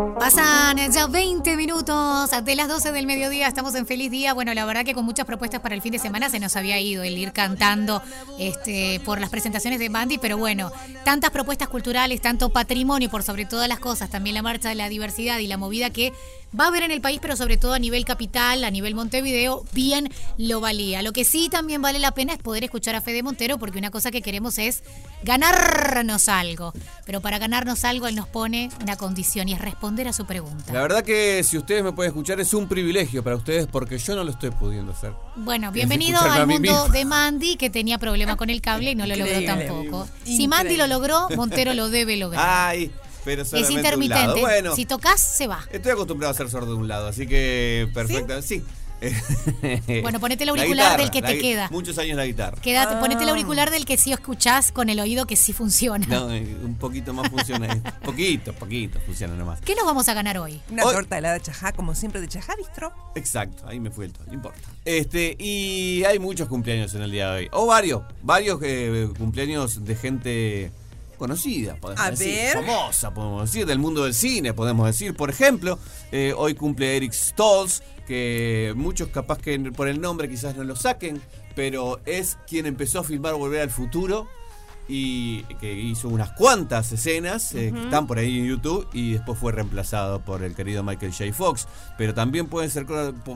Pasan ya 20 minutos de las 12 del mediodía, estamos en feliz día. Bueno, la verdad que con muchas propuestas para el fin de semana se nos había ido el ir cantando este, por las presentaciones de Bandy, pero bueno, tantas propuestas culturales, tanto patrimonio por sobre todas las cosas, también la marcha de la diversidad y la movida que va a haber en el país, pero sobre todo a nivel capital, a nivel Montevideo, bien lo valía. Lo que sí también vale la pena es poder escuchar a Fede Montero, porque una cosa que queremos es ganarnos algo. Pero para ganarnos algo, él nos pone una condición y es responder a su pregunta. La verdad que si ustedes me pueden escuchar es un privilegio para ustedes porque yo no lo estoy pudiendo hacer. Bueno, bienvenido al mundo de Mandy, que tenía problema con el cable y no lo logró Increíble. tampoco. Si Mandy lo logró, Montero lo debe lograr. Ay, pero es intermitente. lado. Bueno, Si tocas, se va. estoy acostumbrado a ser sordo de un lado, así que perfecto. Sí. Bueno, ponete el La auricular guitarra, del que te queda. Muchos años la guitarra. Quédate, ponete el Ah. auricular del que sí escuchás con el oído que sí funciona. No, eh, un poquito más funciona. poquito, poquito funciona nomás. ¿Qué nos vamos a ganar hoy? Una torta helada de chajá, como siempre de chajá, bistro. Exacto, ahí me fui el todo, no importa. Este, y hay muchos cumpleaños en el día de hoy. O varios, varios eh, cumpleaños de gente conocida, podemos A decir. ver. Famosa, podemos decir, del mundo del cine, podemos decir. Por ejemplo, eh, hoy cumple Eric Stoltz, que muchos capaz que por el nombre quizás no lo saquen, pero es quien empezó a filmar Volver al Futuro y que hizo unas cuantas escenas eh, que están por ahí en YouTube y después fue reemplazado por el querido Michael J. Fox. Pero también puede ser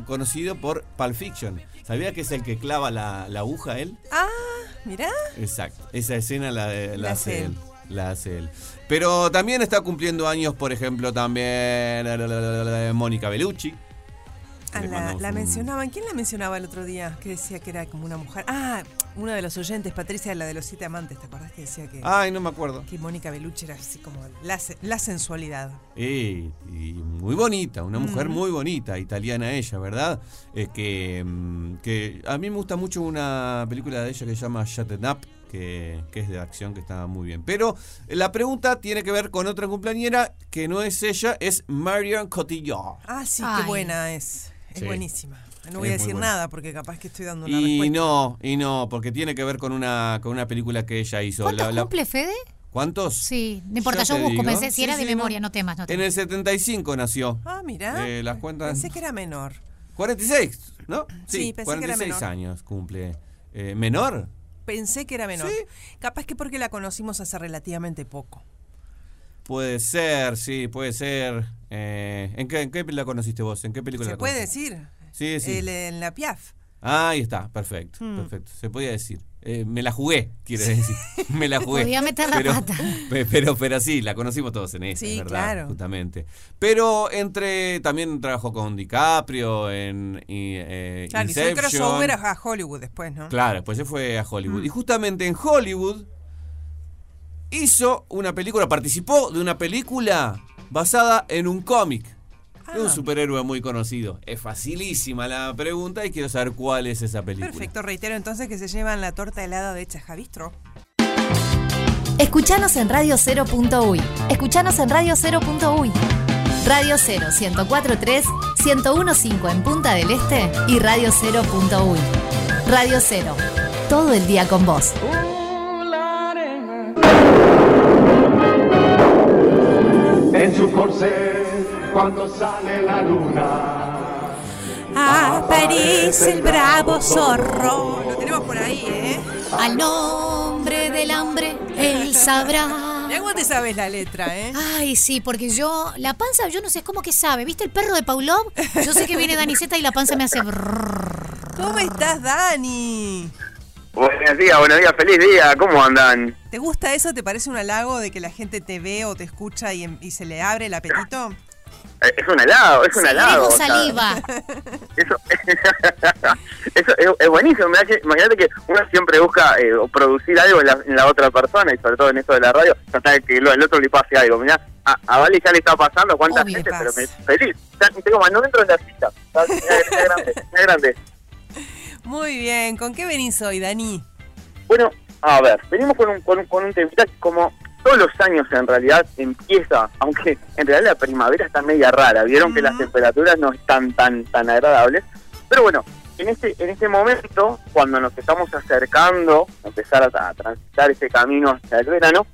conocido por Pulp Fiction. ¿Sabía que es el que clava la, la aguja él? Ah, mirá. Exacto. Esa escena la, la La hace hace él. él. La hace él. Pero también está cumpliendo años, por ejemplo, también Mónica Bellucci. Ah, la, mandamos la un- mencionaban. ¿Quién la mencionaba el otro día? Que decía que era como una mujer. Ah, uno de los oyentes, Patricia, la de los siete amantes. ¿Te acordás que decía que, Ay, no me acuerdo. que Mónica Bellucci era así como la, se- la sensualidad? Y, y muy bonita, una mujer muy bonita, italiana ella, ¿verdad? Es que, mm, que a mí me gusta mucho una película de ella que se llama Shut It Up, que, que es de acción, que está muy bien. Pero la pregunta tiene que ver con otra cumpleañera que no es ella, es Marion Cotillard. Ah, sí, Ay. qué buena es. Es Sí. buenísima. No voy Es a decir buena. nada porque capaz que estoy dando una Y respuesta. no, y no, porque tiene que ver con una, con una película que ella hizo. ¿Cuántos La- la- cumple Fede? ¿Cuántos? Sí, no importa, yo busco, digo. pensé, si Sí, era de sí, no. memoria, no temas, no En temas. el 75 nació. Ah, mirá. Eh, las cuentas. Pensé que era menor. 46, ¿no? Sí, pensé que era 46 menor. años cumple. Eh, ¿Menor? Pensé que era menor. Capaz que porque la conocimos hace relativamente poco. Puede ser, sí, puede ser. Eh, ¿en, qué, ¿En qué la conociste vos? ¿En qué película ¿Se la puede conociste? decir? Sí, sí. El- en la Piaf. Ah, ahí está, perfecto, Mm. perfecto. Se podía decir. Eh, me la jugué, quiere decir. Me la jugué. Podía meter la pero, pata. pe- Pero, pero, sí, la conocimos todos en esa, Sí, ¿verdad? claro. Justamente. Pero entre, también trabajó con DiCaprio en y, eh, Claro, el Inception. crossover a a Hollywood después, ¿no? Claro, después se fue a Hollywood. Mm. Y justamente en Hollywood hizo una película, participó de una película basada en un cómic de un Ah. superhéroe muy conocido. Es facilísima la pregunta y quiero saber cuál es esa película. Perfecto, reitero entonces que se llevan la torta helada de Chajavistro. Escuchanos en Radio 0.uy. Escuchanos en Radio 0.uy. Radio 0 1043 1015 en Punta del Este y Radio 0.uy. Radio 0. Todo el día con vos. En su corsé, cuando sale la luna. Aparece el bravo zorro. Lo tenemos por ahí, ¿eh? Al nombre del hambre, él sabrá. Mirá cómo te sabes la letra, ¿eh? Ay, sí, porque yo, la panza, yo no sé, es como que sabe. ¿Viste el perro de Paulov? Yo sé que viene Dani Zeta y la panza me hace. brrr. ¿Cómo estás, Dani? Buenos días, buenos días, feliz día, ¿cómo andan? ¿Te gusta eso? ¿Te parece un halago de que la gente te ve o te escucha y, y se le abre el apetito? Eh, Es un helado, es un helado. Saliva. Eso, eso es, es buenísimo. Imagínate que uno siempre busca eh, producir algo en la, en la otra persona y sobre todo en esto de la radio, tratar de que el otro le pase algo. Mirá, a, a Vale ya le está pasando cuánta Obvio gente, pero me feliz. Ya tengo más, no entro en la cita. Ya grande, ya grande. Muy bien, ¿con qué venís hoy, Dani? Bueno, a ver, venimos con un, con un, con un temita que como todos los años en realidad empieza, aunque en realidad la primavera está media rara, vieron que las temperaturas no están tan tan agradables, pero bueno, en este en este momento, cuando nos estamos acercando a empezar a, a transitar ese camino hacia el verano,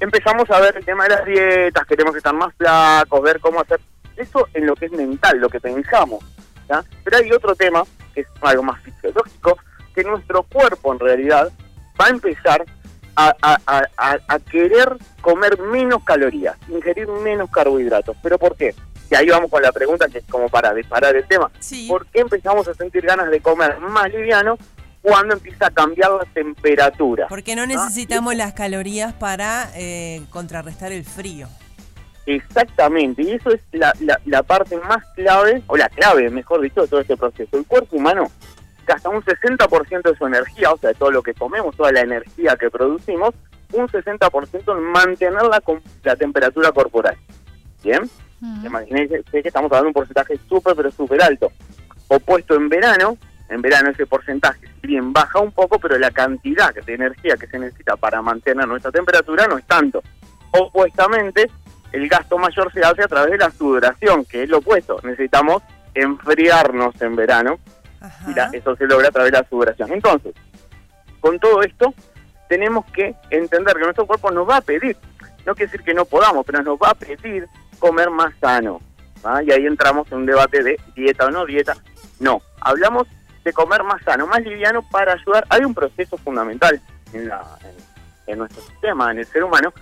empezamos a ver el tema de las dietas, queremos estar más flacos, ver cómo hacer eso en lo que es mental, lo que pensamos. ¿ya? Pero hay otro tema, que es algo más fisiológico, que nuestro cuerpo en realidad va a empezar a, a- a- a- a querer comer menos calorías, ingerir menos carbohidratos. ¿Pero por qué? Y ahí vamos con la pregunta que es como para disparar el tema. ¿Por qué empezamos a sentir ganas de comer más liviano cuando empieza a cambiar la temperatura? Porque no necesitamos las calorías para eh, contrarrestar el frío. Exactamente, y eso es la, la, la parte más clave, o la clave, mejor dicho, de todo este proceso. El cuerpo humano gasta un 60% de su energía, o sea, de todo lo que comemos, toda la energía que producimos, un 60% en mantenerla con la temperatura corporal. ¿Bien? Imagínense que estamos hablando de un porcentaje súper, pero súper alto. Opuesto en verano, en verano ese porcentaje, si bien baja un poco, pero la cantidad de energía que se necesita para mantener nuestra temperatura no es tanto. Opuestamente, el gasto mayor se hace a través de la sudoración, que es lo opuesto. Necesitamos enfriarnos en verano y la- eso se logra a través de la sudoración. Entonces, con todo esto, tenemos que entender que nuestro cuerpo nos va a pedir, no quiere decir que no podamos, pero nos va a pedir comer más sano. Y ahí entramos en un debate de dieta o no dieta. No, hablamos de comer más sano, más liviano para ayudar. Hay un proceso fundamental en, la, en, en nuestro sistema, en el ser humano,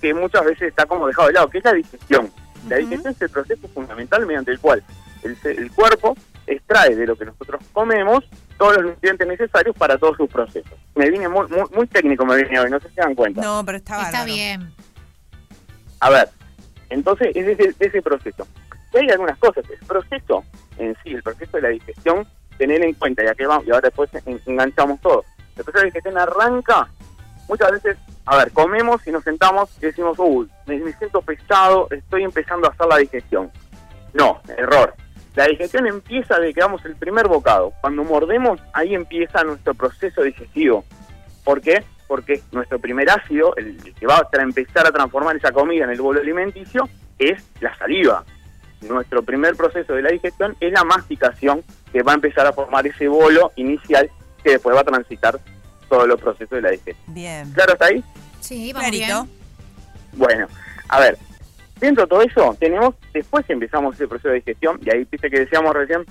que muchas veces está como dejado de lado, que es la digestión. La digestión es el proceso fundamental mediante el cual el, el cuerpo extrae de lo que nosotros comemos todos los nutrientes necesarios para todos sus procesos. Me vine muy, muy, muy técnico, me vine hoy, no sé si se dan cuenta. No, pero está Está bien. A ver, entonces es de ese, de ese proceso. Y hay algunas cosas. El proceso en sí, el proceso de la digestión, tener en cuenta, ya que vamos, y ahora después en- enganchamos todo. El proceso de digestión arranca muchas veces, a ver, comemos y nos sentamos y decimos, uy, me, me siento pesado, estoy empezando a hacer la digestión. No, error. La digestión empieza de que damos el primer bocado. Cuando mordemos, ahí empieza nuestro proceso digestivo. ¿Por qué? Porque nuestro primer ácido, el que va a empezar a transformar esa comida en el bolo alimenticio, es la saliva. Nuestro primer proceso de la digestión es la masticación, que va a empezar a formar ese bolo inicial que después va a transitar todos los procesos de la digestión. Bien. ¿Claro hasta ahí? Sí, vamos bien. Bueno, a ver, dentro de todo eso, tenemos, después que empezamos ese proceso de digestión, y ahí viste que decíamos recién,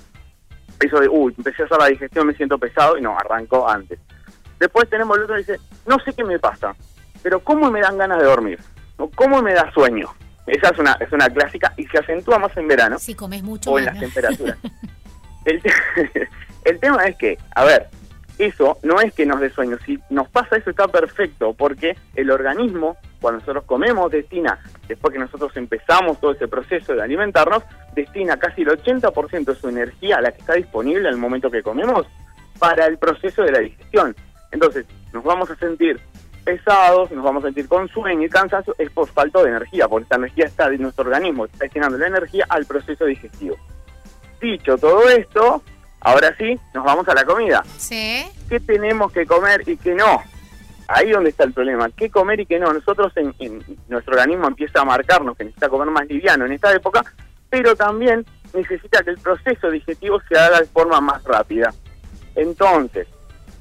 eso de, uy, empecé a hacer la digestión, me siento pesado, y no, arrancó antes. Después tenemos el otro que dice, no sé qué me pasa, pero ¿cómo me dan ganas de dormir? ¿O ¿Cómo me da sueño? Esa es una, es una clásica y se acentúa más en verano Si comes mucho o en las temperaturas. el, te- el tema es que, a ver, eso no es que nos dé sueño. Si nos pasa eso está perfecto, porque el organismo, cuando nosotros comemos, destina, después que nosotros empezamos todo ese proceso de alimentarnos, destina casi el 80% de su energía, la que está disponible al momento que comemos, para el proceso de la digestión. Entonces, nos vamos a sentir pesados, nos vamos a sentir con sueño y cansancio, es por falta de energía, porque esta energía está de nuestro organismo, está destinando la energía al proceso digestivo. Dicho todo esto, ahora sí, nos vamos a la comida. Sí. ¿Qué tenemos que comer y qué no? Ahí donde está el problema. ¿Qué comer y qué no? Nosotros, en, nuestro organismo empieza a marcarnos que necesita comer más liviano en esta época, pero también necesita que el proceso digestivo se haga de forma más rápida. Entonces,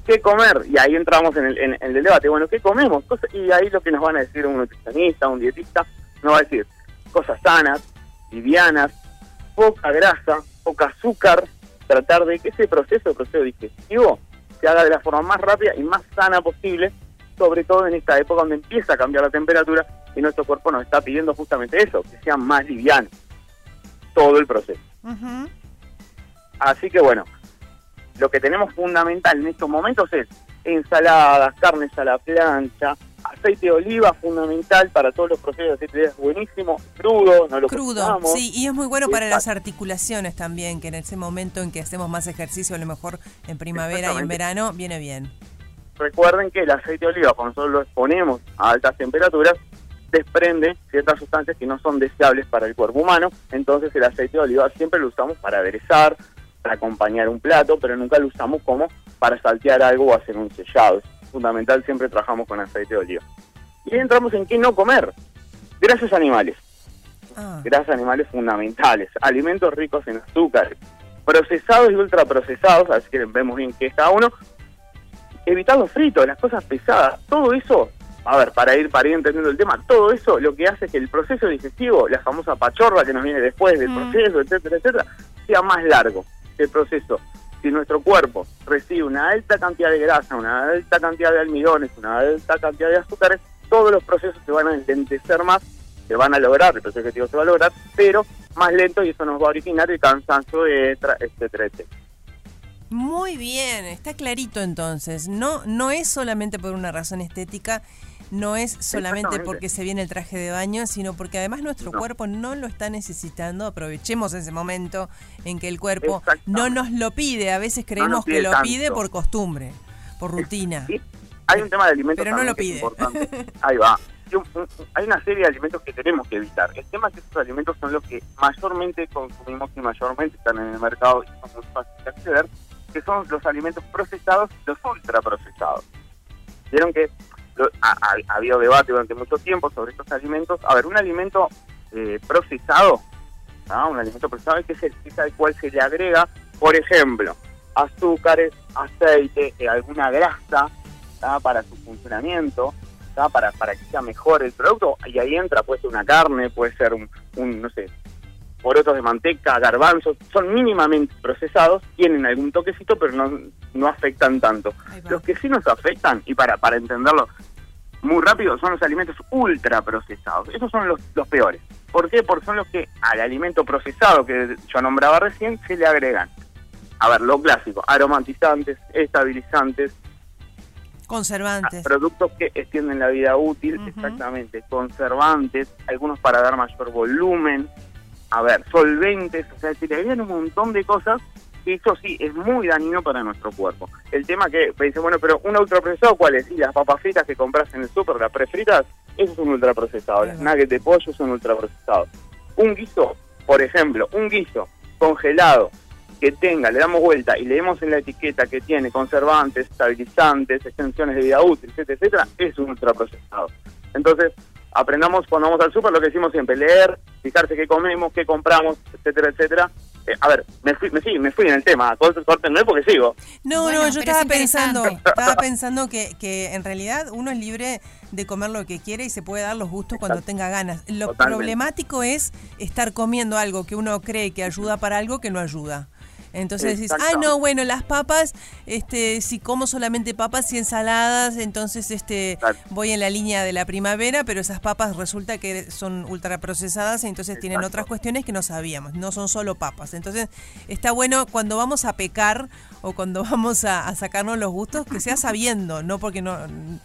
¿qué comer? Y ahí entramos en el, en- el debate. Bueno, ¿qué comemos? Y ahí lo que nos van a decir un nutricionista, un dietista, nos va a decir cosas sanas, livianas, poca grasa, poca azúcar, tratar de que ese proceso, el proceso digestivo, se haga de la forma más rápida y más sana posible, sobre todo en esta época donde empieza a cambiar la temperatura y nuestro cuerpo nos está pidiendo justamente eso, que sea más liviano todo el proceso. Así que bueno, lo que tenemos fundamental en estos momentos es ensaladas, carnes a la plancha, aceite de oliva fundamental para todos los procesos de aceite de oliva es buenísimo, crudo, no lo Crudo, sí, y es muy bueno para las articulaciones también, que en ese momento en que hacemos más ejercicio, a lo mejor en primavera y en verano, viene bien. Recuerden que el aceite de oliva, cuando nosotros lo exponemos a altas temperaturas, desprende ciertas sustancias que no son deseables para el cuerpo humano. Entonces el aceite de oliva siempre lo usamos para aderezar, para acompañar un plato, pero nunca lo usamos como para saltear algo o hacer un sellado. Es fundamental, siempre trabajamos con aceite de oliva. Y ahí entramos en qué no comer. Grasas animales. Grasas animales fundamentales. Alimentos ricos en azúcares. Procesados y ultraprocesados, así que vemos bien qué es cada uno evitar los fritos, las cosas pesadas, todo eso a ver, para ir, para ir entendiendo el tema, todo eso lo que hace es que el proceso digestivo, la famosa pachorra que nos viene después del Mm. proceso, etcétera, etcétera, sea más largo. El proceso, si nuestro cuerpo recibe una alta cantidad de grasa, una alta cantidad de almidones, una alta cantidad de azúcares, todos los procesos se van a enlentecer más, se van a lograr, el proceso digestivo se va a lograr, pero más lento y eso nos va a originar el cansancio, etcétera, etcétera, etcétera. Muy bien, está clarito entonces. No, no es solamente por una razón estética, no es solamente porque se viene el traje de baño, sino porque además nuestro cuerpo no lo está necesitando. Aprovechemos ese momento en que el cuerpo no nos lo pide. A veces creemos que lo tanto. pide por costumbre, por rutina. Hay un tema de alimentos Pero no lo pide. Ahí va. Hay una serie de alimentos que tenemos que evitar. El tema es que estos alimentos son los que mayormente consumimos y mayormente están en el mercado y son muy fáciles de acceder, que son los alimentos procesados, los ultraprocesados. Vieron que lo- ha, ha- ha habido debate durante mucho tiempo sobre estos alimentos. A ver, un alimento eh, procesado, un alimento procesado es que el es al cual se le agrega, por ejemplo, azúcares, aceite, eh, alguna grasa para su funcionamiento, para, para que sea mejor el producto. Y ahí entra, puede ser una carne, puede ser un, un, no sé, porotos de manteca, garbanzos, son mínimamente procesados, tienen algún toquecito, pero no, no afectan tanto. Los que sí nos afectan, y para, para entenderlo muy rápido, son los alimentos ultra procesados. Esos son los, los peores. ¿Por qué? Porque son los que al alimento procesado que yo nombraba recién se le agregan. A ver, lo clásico, aromatizantes, estabilizantes, Conservantes. productos que extienden la vida útil, exactamente, conservantes, algunos para dar mayor volumen, a ver, solventes, o sea, se le agregan un montón de cosas y eso sí, es muy dañino para nuestro cuerpo. El tema que me dice, bueno, pero un ultraprocesado, ¿cuál es? Y las papas fritas que compras en el súper, las prefritas, eso es un ultraprocesado. Las nuggets de pollo son ultraprocesados. Un guiso, por ejemplo, un guiso congelado que tenga, le damos vuelta y leemos en la etiqueta que tiene conservantes, estabilizantes, extensiones de vida útil, etcétera, etcétera, es un ultraprocesado. Entonces, aprendamos cuando vamos al súper lo que decimos siempre, leer, fijarse qué comemos, qué compramos, etcétera, etcétera. Eh, a ver, me fui, me, sí, me fui en el tema, corten no porque sigo. No, Bueno, no, yo estaba es pensando, estaba pensando que, que en realidad uno es libre de comer lo que quiere y se puede dar los gustos cuando tenga ganas. Lo Totalmente. problemático es estar comiendo algo que uno cree que ayuda para algo que no ayuda. Entonces decís, ay no, bueno, las papas, este, si como solamente papas y ensaladas, entonces este voy en la línea de la primavera, pero esas papas resulta que son ultraprocesadas, entonces tienen otras cuestiones que no sabíamos, no son solo papas. Entonces está bueno cuando vamos a pecar o cuando vamos a, a sacarnos los gustos, que sea sabiendo, no porque no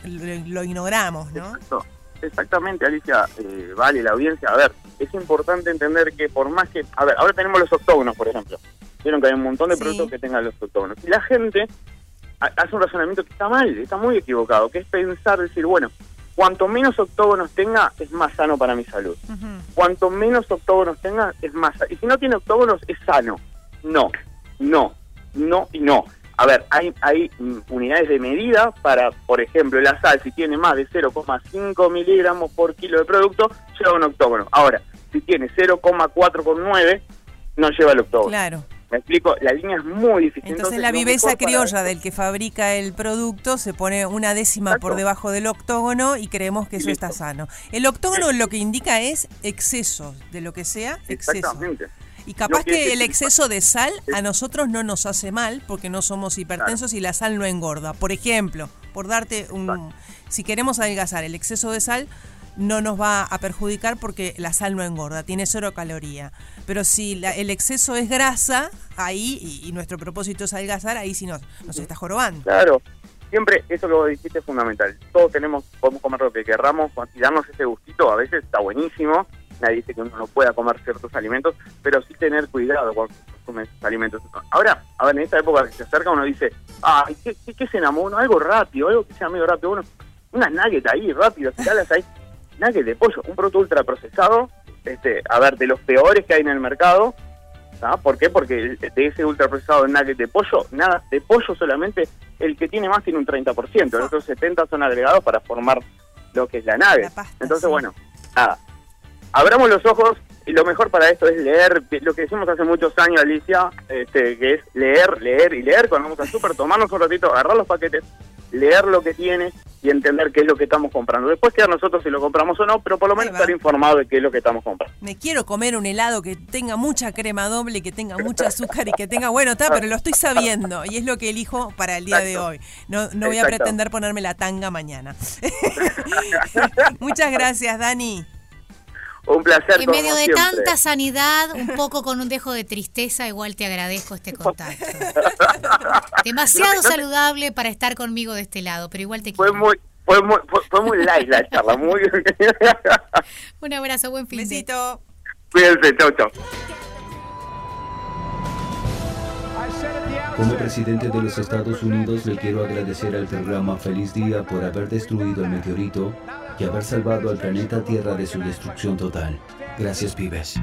lo, lo ignoramos, ¿no? Exacto. Exactamente, Alicia, eh, vale, la audiencia. A ver, es importante entender que por más que... A ver, ahora tenemos los octógonos, por ejemplo. Vieron que hay un montón de productos que tengan los octógonos. Y la gente ha- hace un razonamiento que está mal, está muy equivocado, que es pensar, decir, bueno, cuanto menos octógonos tenga, es más sano para mi salud. Cuanto menos octógonos tenga, es más sano. Y si no tiene octógonos, es sano. No, no, no y no. A ver, hay, hay unidades de medida para, por ejemplo, la sal, si tiene más de 0,5 miligramos por kilo de producto, lleva un octógono. Ahora, si tiene 0,4,9, no lleva el octógono. Claro. Me explico, la línea es muy difícil. Entonces la lo viveza criolla del que fabrica el producto se pone una décima por debajo del octógono y creemos que eso está sano. El octógono lo que indica es exceso de lo que sea, exceso. Exactamente. Y capaz que el exceso de sal a nosotros no nos hace mal porque no somos hipertensos y la sal no engorda. Por ejemplo, por darte un... Si queremos adelgazar, el exceso de sal no nos va a perjudicar porque la sal no engorda, tiene cero caloría. Pero si la- el exceso es grasa, ahí, y, y nuestro propósito es adelgazar, ahí sí nos, nos está jorobando. Claro, siempre eso que vos dijiste es fundamental. Todos tenemos, podemos comer lo que querramos y darnos ese gustito, a veces está buenísimo. Nadie dice que uno no pueda comer ciertos alimentos, pero sí tener cuidado cuando consume esos alimentos. Ahora, a ver, en esta época que se acerca uno dice, ay, ¿qué, qué, qué se enamora? Algo rápido, algo que sea medio rápido. Bueno, unas nuggets ahí, rápido, tirarlas ahí. Nuggets de pollo, un producto ultra procesado, este, a ver, de los peores que hay en el mercado, ¿Ah? ¿Por qué? Porque de ese ultraprocesado de nugget de pollo, nada, de pollo solamente, el que tiene más tiene un 30%, los otros 70 son agregados para formar lo que es la nave. Entonces, bueno, nada, abramos los ojos y lo mejor para esto es leer, lo que decimos hace muchos años, Alicia, este, que es leer, leer y leer, cuando vamos al súper, tomarnos un ratito, agarrar los paquetes, leer lo que tiene y entender qué es lo que estamos comprando. Después queda nosotros si lo compramos o no, pero por lo menos estar informado de qué es lo que estamos comprando. Me quiero comer un helado que tenga mucha crema doble, que tenga mucha azúcar y que tenga, bueno, está, pero lo estoy sabiendo y es lo que elijo para el día de hoy. No, no voy a pretender ponerme la tanga mañana. Muchas gracias, Dani. Un placer. En como medio de siempre. tanta sanidad, un poco con un dejo de tristeza, igual te agradezco este contacto. Demasiado saludable para estar conmigo de este lado, pero igual te Fue quiero. muy, fue muy, fue, fue muy light la charla, muy... Un abrazo, buen fin. Besito. Cuídense, chau, chau. Como presidente de los Estados Unidos le quiero agradecer al programa Feliz Día por haber destruido el meteorito y haber salvado al planeta Tierra de su destrucción total. Gracias, pibes.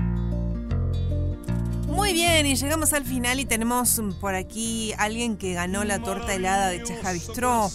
Muy bien, y llegamos al final y tenemos por aquí alguien que ganó la torta helada de Chaja Bistró.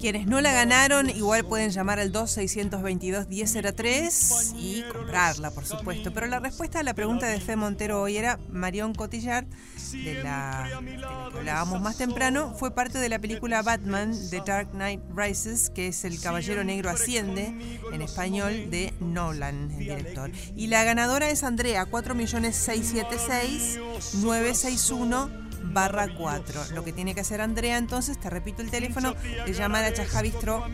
Quienes no la ganaron, igual pueden llamar al 2622-1003 y comprarla, por supuesto. Pero la respuesta a la pregunta de Fe Montero hoy era Marion Cotillard, de la, de la que hablábamos más temprano, fue parte de la película Batman, The Dark Knight Rises, que es El Caballero Negro Asciende, en español, de Nolan, el director. Y la ganadora es Andrea, 4.676.961 barra 4. Lo que tiene que hacer Andrea entonces, te repito el teléfono, de llamar a Chaja Bistro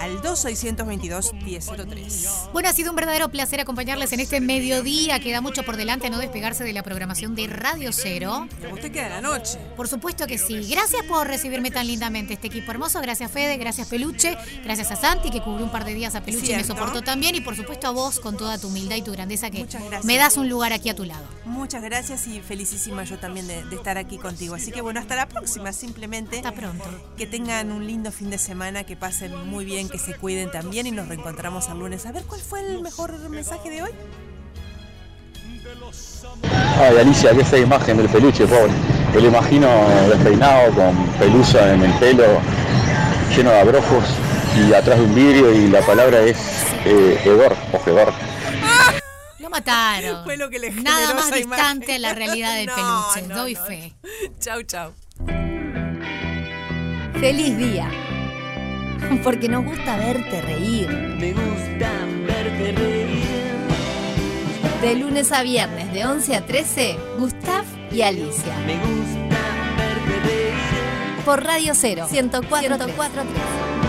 al 2622-1003. Bueno, ha sido un verdadero placer acompañarles en este mediodía. Queda mucho por delante no despegarse de la programación de Radio Cero. Usted queda la noche. Por supuesto que sí. Gracias por recibirme tan lindamente este equipo hermoso. Gracias Fede, gracias Peluche, gracias a Santi que cubrió un par de días a Peluche y me soportó también y por supuesto a vos con toda tu humildad y tu grandeza que me das un lugar aquí a tu lado. Muchas gracias y felicísima yo también de, de estar aquí contigo. Así que bueno, hasta la próxima. Simplemente Hasta pronto. que tengan un lindo fin de semana, que pasen muy bien, que se cuiden también y nos reencontramos el lunes. A ver cuál fue el mejor mensaje de hoy. Ay, Alicia, qué fea imagen del peluche, pobre. Me lo imagino despeinado, con pelusa en el pelo, lleno de abrojos y atrás de un vidrio y la palabra es eh, o hedor. Lo mataron. Fue lo que le Nada más distante a la realidad del No, peluche. no, Doy no, fe. Chau, chau. Feliz día. Porque nos gusta verte reír. Me gusta verte reír. De lunes a viernes, de 11 a 13, Gustav y Alicia. Me gusta verte reír. Por Radio Cero, 104.3.